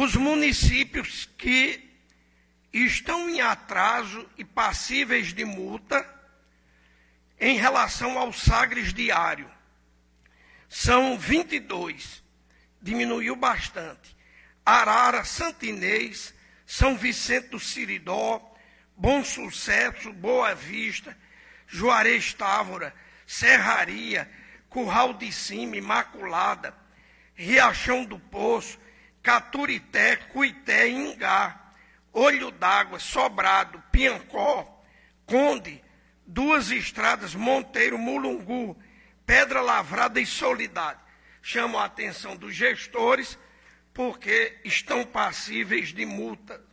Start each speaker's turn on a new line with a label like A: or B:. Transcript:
A: os municípios que estão em atraso e passíveis de multa em relação ao Sagres diário. São 22, diminuiu bastante. Arara, Santinês, São Vicente do Siridó, Bom Sucesso, Boa Vista, Juarez Távora, Serraria, Curral de Cima, Imaculada, Riachão do Poço, Caturité, Cuité, Ingá, Olho d'Água, Sobrado, Piancó, Conde, Duas Estradas, Monteiro, Mulungu, Pedra Lavrada e Solidade. Chamo a atenção dos gestores porque estão passíveis de multa